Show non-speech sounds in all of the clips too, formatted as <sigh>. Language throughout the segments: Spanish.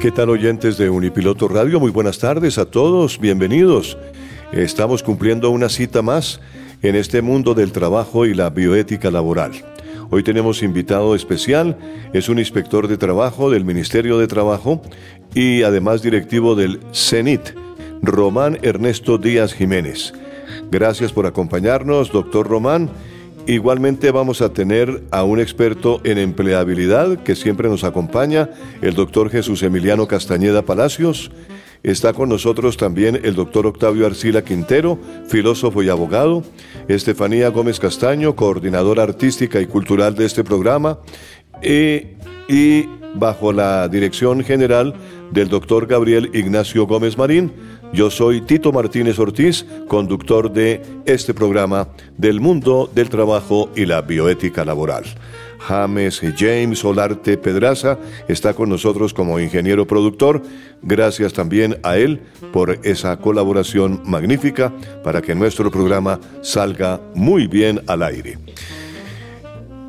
¿Qué tal oyentes de Unipiloto Radio? Muy buenas tardes a todos, bienvenidos. Estamos cumpliendo una cita más en este mundo del trabajo y la bioética laboral. Hoy tenemos invitado especial, es un inspector de trabajo del Ministerio de Trabajo y además directivo del CENIT, Román Ernesto Díaz Jiménez. Gracias por acompañarnos, doctor Román. Igualmente vamos a tener a un experto en empleabilidad que siempre nos acompaña, el doctor Jesús Emiliano Castañeda Palacios. Está con nosotros también el doctor Octavio Arcila Quintero, filósofo y abogado, Estefanía Gómez Castaño, coordinadora artística y cultural de este programa, y, y bajo la dirección general del doctor Gabriel Ignacio Gómez Marín, yo soy Tito Martínez Ortiz, conductor de este programa del mundo del trabajo y la bioética laboral. James James Olarte Pedraza está con nosotros como ingeniero productor. Gracias también a él por esa colaboración magnífica para que nuestro programa salga muy bien al aire.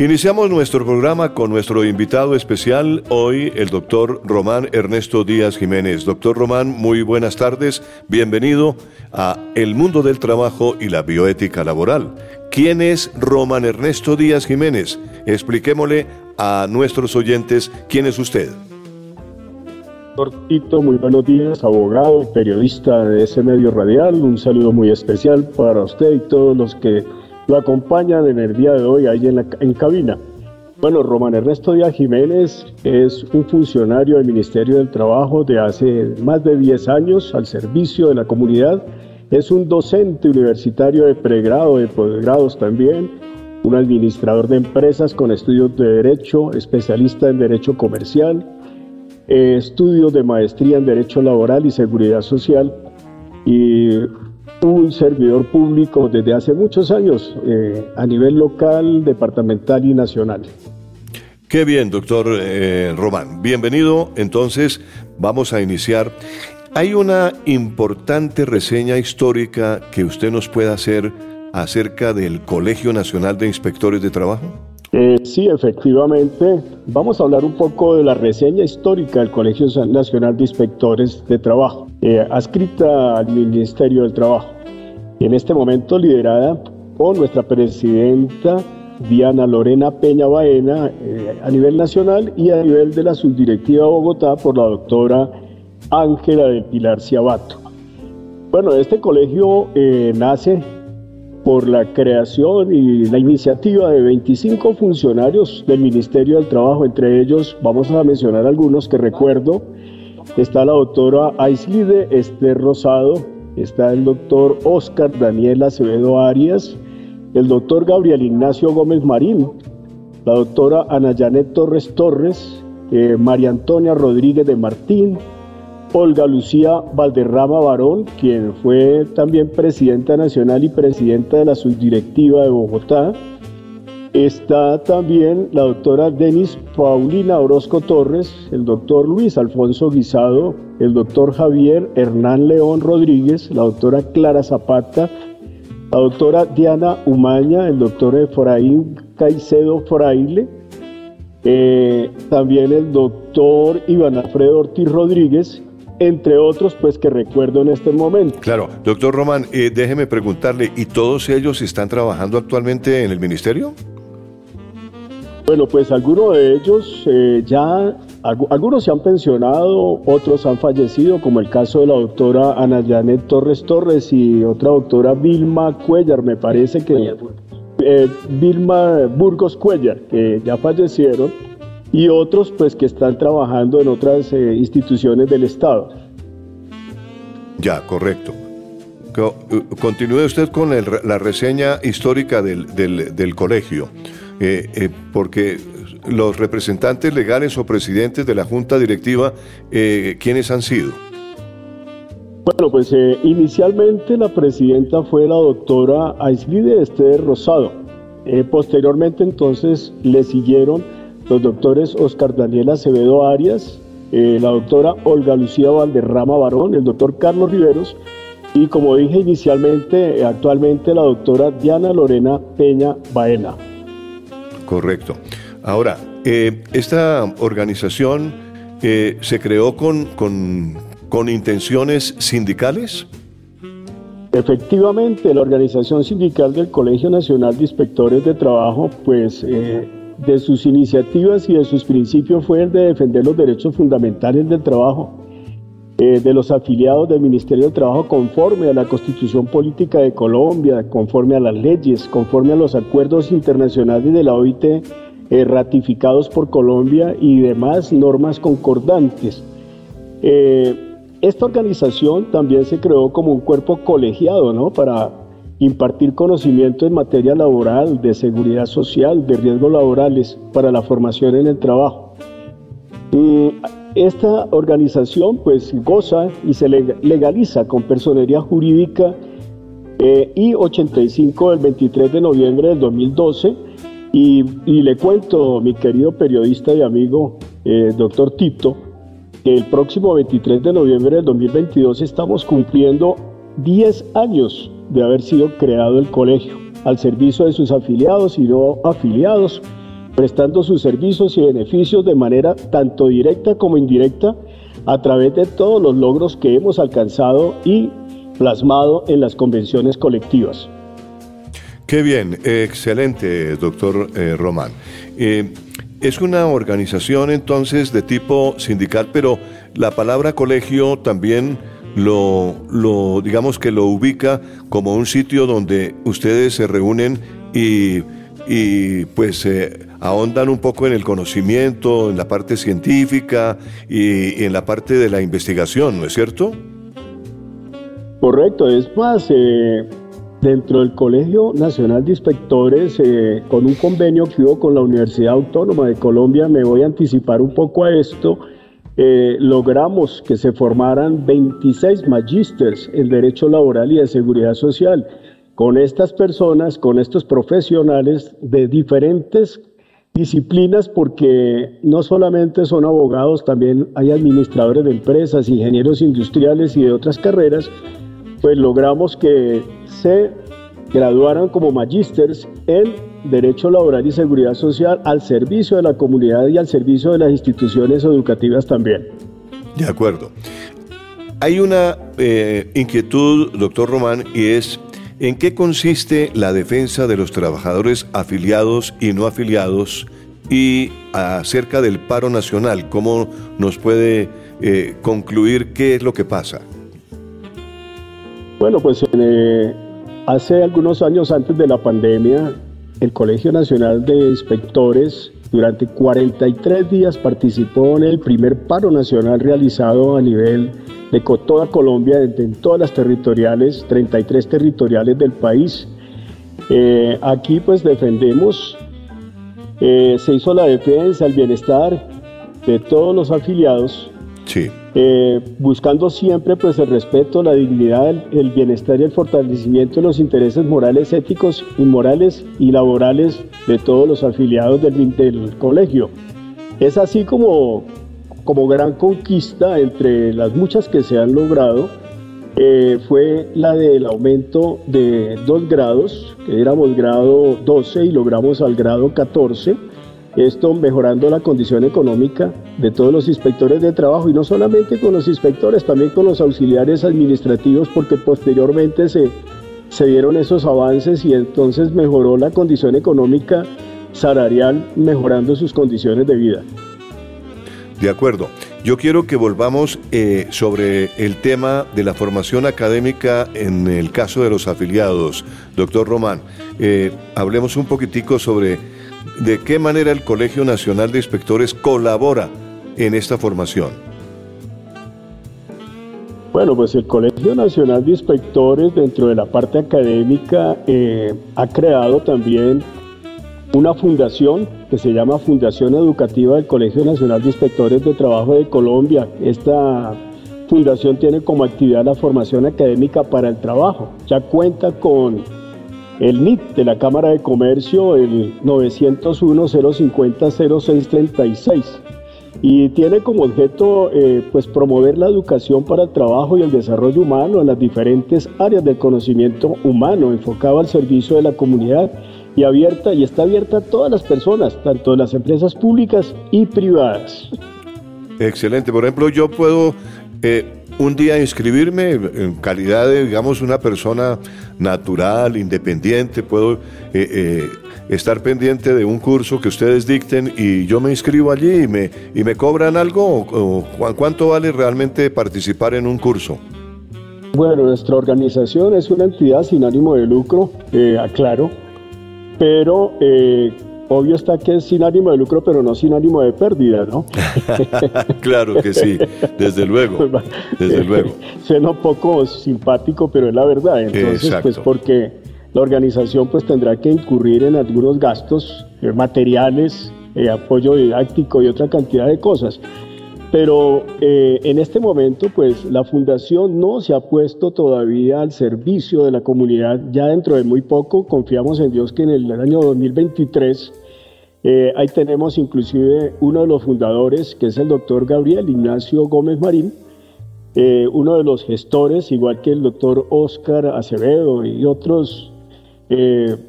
Iniciamos nuestro programa con nuestro invitado especial, hoy el doctor Román Ernesto Díaz Jiménez. Doctor Román, muy buenas tardes, bienvenido a El Mundo del Trabajo y la Bioética Laboral. ¿Quién es Román Ernesto Díaz Jiménez? Expliquémosle a nuestros oyentes quién es usted. Doctor Tito, muy buenos días, abogado, periodista de ese medio radial. Un saludo muy especial para usted y todos los que lo acompañan en el día de hoy ahí en, la, en cabina. Bueno, Román Ernesto Díaz Jiménez es un funcionario del Ministerio del Trabajo de hace más de 10 años al servicio de la comunidad. Es un docente universitario de pregrado, de posgrados también, un administrador de empresas con estudios de Derecho, especialista en Derecho Comercial, eh, estudios de maestría en Derecho Laboral y Seguridad Social y un servidor público desde hace muchos años eh, a nivel local, departamental y nacional. Qué bien, doctor eh, Román. Bienvenido. Entonces, vamos a iniciar. ¿Hay una importante reseña histórica que usted nos pueda hacer acerca del Colegio Nacional de Inspectores de Trabajo? Eh, sí, efectivamente. Vamos a hablar un poco de la reseña histórica del Colegio Nacional de Inspectores de Trabajo, eh, adscrita al Ministerio del Trabajo. En este momento liderada por nuestra presidenta Diana Lorena Peña Baena eh, a nivel nacional y a nivel de la subdirectiva de Bogotá por la doctora Ángela de Pilar Ciabato. Bueno, este colegio nace por la creación y la iniciativa de 25 funcionarios del Ministerio del Trabajo, entre ellos vamos a mencionar algunos que recuerdo, está la doctora Aislide Esther Rosado, está el doctor Oscar Daniel Acevedo Arias, el doctor Gabriel Ignacio Gómez Marín, la doctora Ana Janet Torres Torres, eh, María Antonia Rodríguez de Martín, Olga Lucía Valderrama Barón, quien fue también presidenta nacional y presidenta de la subdirectiva de Bogotá, Está también la doctora Denis Paulina Orozco Torres, el doctor Luis Alfonso Guisado, el doctor Javier Hernán León Rodríguez, la doctora Clara Zapata, la doctora Diana Umaña, el doctor Efraín Caicedo Fraile, eh, también el doctor Iván Alfredo Ortiz Rodríguez entre otros, pues que recuerdo en este momento. Claro, doctor Román, eh, déjeme preguntarle, ¿y todos ellos están trabajando actualmente en el ministerio? Bueno, pues algunos de ellos eh, ya, algunos se han pensionado, otros han fallecido, como el caso de la doctora Ana Janet Torres Torres y otra doctora Vilma Cuellar, me parece que... Eh, Vilma Burgos Cuellar, que ya fallecieron y otros pues que están trabajando en otras eh, instituciones del Estado. Ya, correcto. Eh, continúe usted con la reseña histórica del, colegio, eh, porque los representantes legales o presidentes de la Junta Directiva, ¿quiénes han sido? Bueno, pues inicialmente la presidenta fue la doctora Aislide Esther Rosado. posteriormente entonces le siguieron los doctores Oscar Daniel Acevedo Arias, eh, la doctora Olga Lucía Valderrama Barón, el doctor Carlos Riveros y como dije inicialmente, actualmente la doctora Diana Lorena Peña Baena. Correcto. Ahora, eh, esta organización eh, se creó con, con, con intenciones sindicales. Efectivamente, la organización sindical del Colegio Nacional de Inspectores de Trabajo, pues de sus iniciativas y de sus principios fue el de defender los derechos fundamentales del trabajo eh, de los afiliados del Ministerio del Trabajo conforme a la Constitución Política de Colombia, conforme a las leyes, conforme a los acuerdos internacionales de la OIT eh, ratificados por Colombia y demás normas concordantes. Eh, esta organización también se creó como un cuerpo colegiado, ¿no? Para impartir conocimiento en materia laboral, de seguridad social, de riesgos laborales para la formación en el trabajo. Y esta organización pues goza y se legaliza con personería jurídica eh, I-85 del 23 de noviembre del 2012 y, le cuento, mi querido periodista y amigo eh, doctor Tito, que el próximo 23 de noviembre del 2022 estamos cumpliendo 10 años de haber sido creado el colegio al servicio de sus afiliados y no afiliados, prestando sus servicios y beneficios de manera tanto directa como indirecta a través de todos los logros que hemos alcanzado y plasmado en las convenciones colectivas. Qué bien, excelente, doctor eh, Román. Eh, es una organización entonces de tipo sindical, pero la palabra colegio también lo, lo, digamos que lo ubica como un sitio donde ustedes se reúnen y, y pues eh, ahondan un poco en el conocimiento, en la parte científica y, en la parte de la investigación, ¿no es cierto? Correcto, es más, eh, dentro del Colegio Nacional de Inspectores, eh, con un convenio que hubo con la Universidad Autónoma de Colombia, me voy a anticipar un poco a esto, eh, logramos que se formaran 26 magísters en Derecho Laboral y de Seguridad Social. Con estas personas, con estos profesionales de diferentes disciplinas, porque no solamente son abogados, también hay administradores de empresas, ingenieros industriales y de otras carreras, pues logramos que se graduaran como magísters en Derecho Laboral y Seguridad Social al servicio de la comunidad y al servicio de las instituciones educativas también. De acuerdo. Hay una eh, inquietud, doctor Román, y es ¿en qué consiste la defensa de los trabajadores afiliados y no afiliados y acerca del paro nacional? ¿Cómo nos puede eh, concluir qué es lo que pasa? Bueno, pues eh, hace algunos años antes de la pandemia, el Colegio Nacional de Inspectores durante 43 días participó en el primer paro nacional realizado a nivel de toda Colombia, en todas las territoriales, 33 territoriales del país. Eh, aquí pues defendemos, eh, se hizo la defensa, el bienestar de todos los afiliados. Sí. Eh, buscando siempre pues el respeto, la dignidad, el, bienestar y el fortalecimiento de los intereses morales, éticos, inmorales y laborales de todos los afiliados del, del colegio. Es así como, como gran conquista entre las muchas que se han logrado, eh, fue la del aumento de dos grados, que éramos grado 12 y logramos al grado 14 esto mejorando la condición económica de todos los inspectores de trabajo y no solamente con los inspectores, también con los auxiliares administrativos porque posteriormente se, se dieron esos avances y entonces mejoró la condición económica salarial, mejorando sus condiciones de vida. De acuerdo. Yo quiero que volvamos eh, sobre el tema de la formación académica en el caso de los afiliados. Doctor Román, eh, hablemos un poquitico sobre ¿De qué manera el Colegio Nacional de Inspectores colabora en esta formación? Bueno, pues el Colegio Nacional de Inspectores dentro de la parte académica eh, ha creado también una fundación que se llama Fundación Educativa del Colegio Nacional de Inspectores de Trabajo de Colombia. Esta fundación tiene como actividad la formación académica para el trabajo. Ya cuenta con el NIT de la Cámara de Comercio, el 901-050-0636, y tiene como objeto eh, pues promover la educación para el trabajo y el desarrollo humano en las diferentes áreas del conocimiento humano, enfocado al servicio de la comunidad y abierta y está abierta a todas las personas, tanto las empresas públicas y privadas. Excelente. Por ejemplo, yo puedo eh, un día inscribirme en calidad de, digamos, una persona natural, independiente, puedo eh, eh, estar pendiente de un curso que ustedes dicten y yo me inscribo allí y me, y me cobran algo cuánto vale realmente participar en un curso. Bueno, nuestra organización es una entidad sin ánimo de lucro, aclaro, pero Obvio está que es sin ánimo de lucro, pero no sin ánimo de pérdida, ¿no? <laughs> claro que sí, desde luego, pues desde luego. <laughs> Suena un poco simpático, pero es la verdad. Entonces, pues porque la organización pues tendrá que incurrir en algunos gastos eh, materiales, eh, apoyo didáctico y otra cantidad de cosas. Pero eh, en este momento, pues la fundación no se ha puesto todavía al servicio de la comunidad. Ya dentro de muy poco, confiamos en Dios que en el año 2023, eh, ahí tenemos inclusive uno de los fundadores, que es el doctor Gabriel Ignacio Gómez Marín, eh, uno de los gestores, igual que el doctor Oscar Acevedo y otros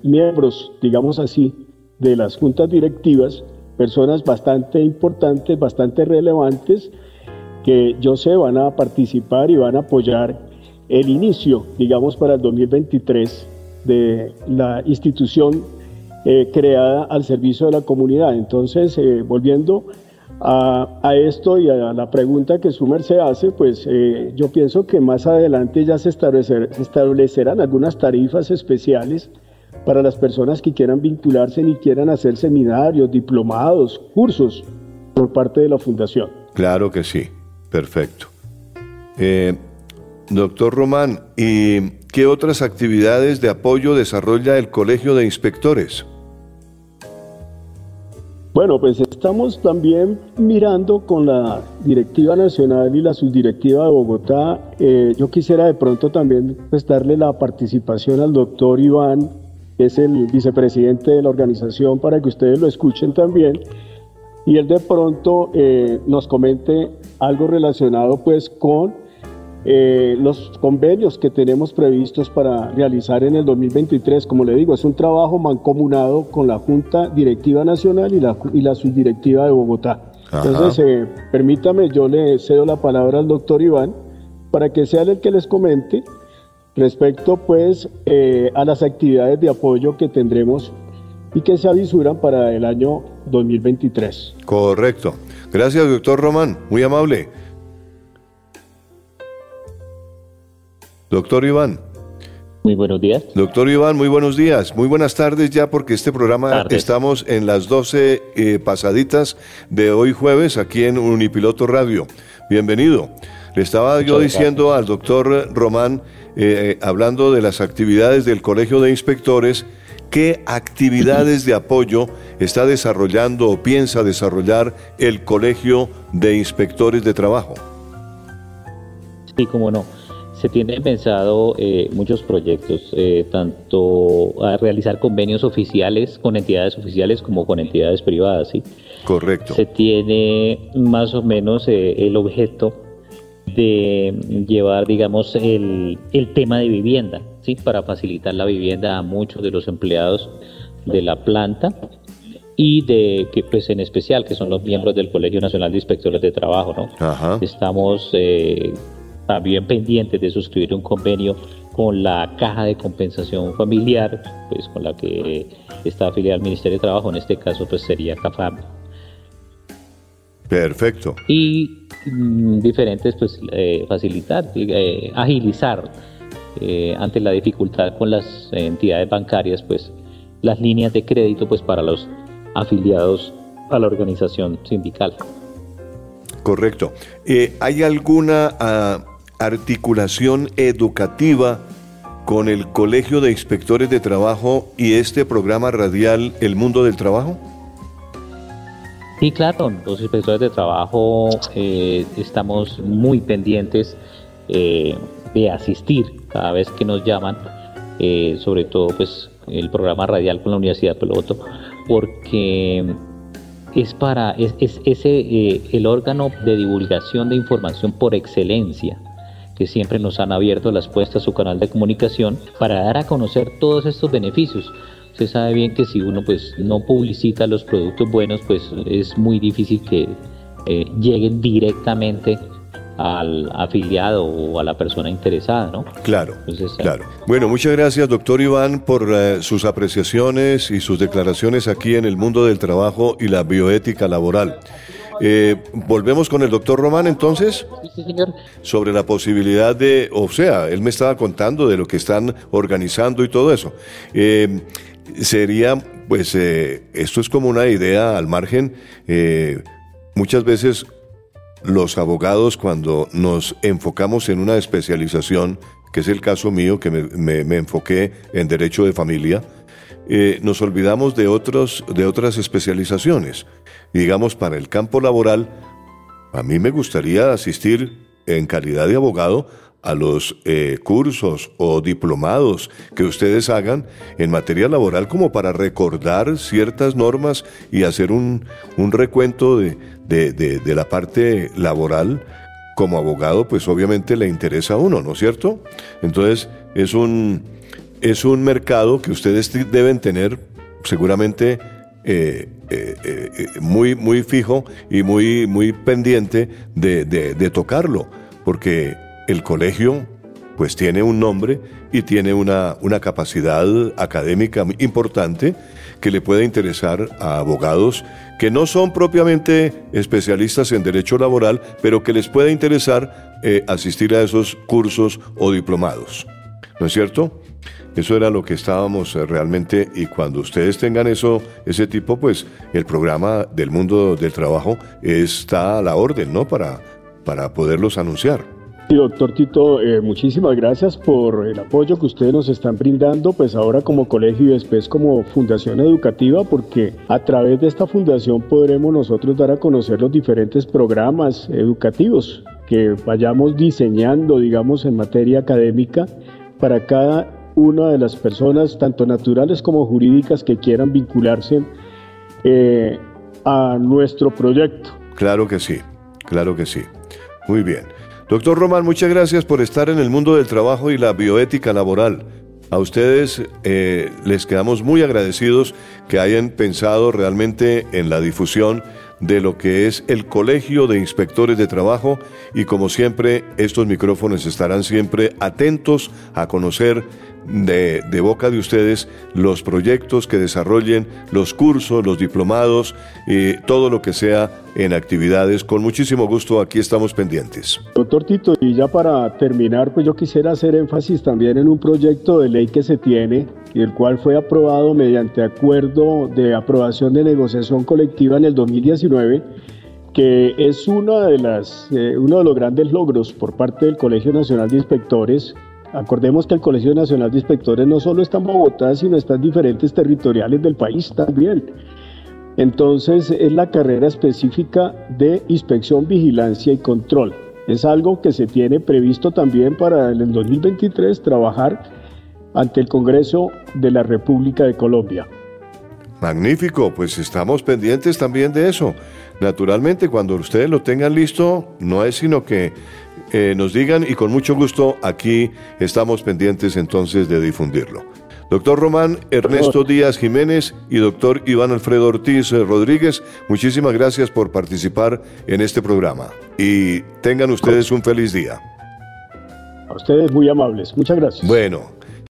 miembros, digamos así, de las juntas directivas personas bastante importantes, bastante relevantes, que yo sé van a participar y van a apoyar el inicio, digamos, para el 2023 de la institución eh, creada al servicio de la comunidad. Entonces, eh, volviendo a, esto y a la pregunta que Sumer se hace, pues eh, yo pienso que más adelante ya se, establecer, se establecerán algunas tarifas especiales para las personas que quieran vincularse y quieran hacer seminarios, diplomados, cursos por parte de la fundación. Claro que sí, perfecto. Eh, doctor Román, ¿y qué otras actividades de apoyo desarrolla el Colegio de Inspectores? Bueno, pues estamos también mirando con la Directiva Nacional y la Subdirectiva de Bogotá. Eh, yo quisiera de pronto también darle la participación al doctor Iván es el vicepresidente de la organización, para que ustedes lo escuchen también. Y él de pronto eh, nos comente algo relacionado pues con eh, los convenios que tenemos previstos para realizar en el 2023. Como le digo, es un trabajo mancomunado con la Junta Directiva Nacional y la, y la Subdirectiva de Bogotá. Entonces, eh, permítame, yo le cedo la palabra al doctor Iván para que sea el que les comente respecto pues eh, a las actividades de apoyo que tendremos y que se avisuran para el año 2023. Correcto. Gracias, doctor Román. Muy amable. Doctor Iván. Muy buenos días. Doctor Iván, muy buenos días. Muy buenas tardes ya porque este programa estamos en las 12 eh, pasaditas de hoy jueves aquí en Unipiloto Radio. Bienvenido. Le estaba yo diciendo al doctor Román eh, hablando de las actividades del Colegio de Inspectores, ¿qué actividades de apoyo está desarrollando o piensa desarrollar el Colegio de Inspectores de Trabajo? Sí, cómo no. Se tienen pensado eh, muchos proyectos, eh, tanto a realizar convenios oficiales con entidades oficiales como con entidades privadas, ¿sí? Correcto. Se tiene más o menos eh, el objeto de llevar, digamos, el, el, tema de vivienda, ¿sí? Para facilitar la vivienda a muchos de los empleados de la planta y de que pues en especial que son los miembros del Colegio Nacional de Inspectores de Trabajo, ¿no? Ajá. Estamos eh, también pendientes de suscribir un convenio con la Caja de Compensación Familiar, pues con la que está afiliada al Ministerio de Trabajo, en este caso pues sería CAFAM. Perfecto. Y diferentes pues eh, facilitar, eh, agilizar eh, ante la dificultad con las entidades bancarias pues las líneas de crédito pues para los afiliados a la organización sindical. Correcto. ¿Hay alguna ah, articulación educativa con el Colegio de Inspectores de Trabajo y este programa radial El Mundo del Trabajo? Sí, claro, los inspectores de trabajo eh, estamos muy pendientes eh, de asistir cada vez que nos llaman, eh, sobre todo pues el programa radial con la Universidad Peloto, porque es para es, es eh, el órgano de divulgación de información por excelencia que siempre nos han abierto las puertas a su canal de comunicación para dar a conocer todos estos beneficios. Usted sabe bien que si uno pues no publicita los productos buenos, pues es muy difícil que eh, lleguen directamente al afiliado o a la persona interesada, ¿no? Claro, Entonces, claro. Bueno, muchas gracias, doctor Iván, por eh, sus apreciaciones y sus declaraciones aquí en el mundo del trabajo y la bioética laboral. Eh, volvemos con el doctor Román entonces Sí, señor. sobre la posibilidad de, o sea, él me estaba contando de lo que están organizando y todo eso. Eh, sería, pues, eh, esto es como una idea al margen. eh, muchas veces los abogados cuando nos enfocamos en una especialización, que es el caso mío, que me, me- enfoqué en derecho de familia, eh, nos olvidamos de, otros, de otras especializaciones. Digamos, para el campo laboral, a mí me gustaría asistir en calidad de abogado a los eh, cursos o diplomados que ustedes hagan en materia laboral como para recordar ciertas normas y hacer un, un recuento de, de- de- la parte laboral. Como abogado, pues obviamente le interesa a uno, ¿no es cierto? Entonces, es un, es un mercado que ustedes deben tener seguramente eh, eh, eh, muy, muy fijo y muy, muy pendiente de- de tocarlo, porque el colegio pues tiene un nombre y tiene una, una capacidad académica importante que le puede interesar a abogados que no son propiamente especialistas en derecho laboral, pero que les puede interesar eh, asistir a esos cursos o diplomados. ¿No es cierto? Eso era lo que estábamos eh, realmente y cuando ustedes tengan eso, ese tipo, pues el programa del mundo del trabajo está a la orden, ¿no? Para, para poderlos anunciar. Sí, doctor Tito, eh, muchísimas gracias por el apoyo que ustedes nos están brindando, pues ahora como colegio y después como fundación educativa, porque a través de esta fundación podremos nosotros dar a conocer los diferentes programas educativos que vayamos diseñando, digamos, en materia académica para cada una de las personas, tanto naturales como jurídicas, que quieran vincularse eh, a nuestro proyecto. Claro que sí, claro que sí. Muy bien. Doctor Román, muchas gracias por estar en el mundo del trabajo y la bioética laboral. A ustedes eh, les quedamos muy agradecidos que hayan pensado realmente en la difusión de lo que es el Colegio de Inspectores de Trabajo y como siempre estos micrófonos estarán siempre atentos a conocer de, boca de ustedes los proyectos que desarrollen, los cursos, los diplomados y todo lo que sea en actividades. Con muchísimo gusto aquí estamos pendientes. Doctor Tito, y ya para terminar, pues yo quisiera hacer énfasis también en un proyecto de ley que se tiene, y el cual fue aprobado mediante acuerdo de aprobación de negociación colectiva en el 2019, que es una de las, eh, uno de los grandes logros por parte del Colegio Nacional de Inspectores. Acordemos que el Colegio Nacional de Inspectores no solo está en Bogotá, sino está en diferentes territoriales del país también. Entonces es la carrera específica de inspección, vigilancia y control. Es algo que se tiene previsto también para el 2023 trabajar ante el Congreso de la República de Colombia. Magnífico, pues estamos pendientes también de eso. Naturalmente, cuando ustedes lo tengan listo, no es sino que eh, nos digan y con mucho gusto aquí estamos pendientes entonces de difundirlo. Doctor Román Ernesto Díaz Jiménez y doctor Iván Alfredo Ortiz eh, Rodríguez, muchísimas gracias por participar en este programa y tengan ustedes un feliz día. A ustedes muy amables, muchas gracias. Bueno,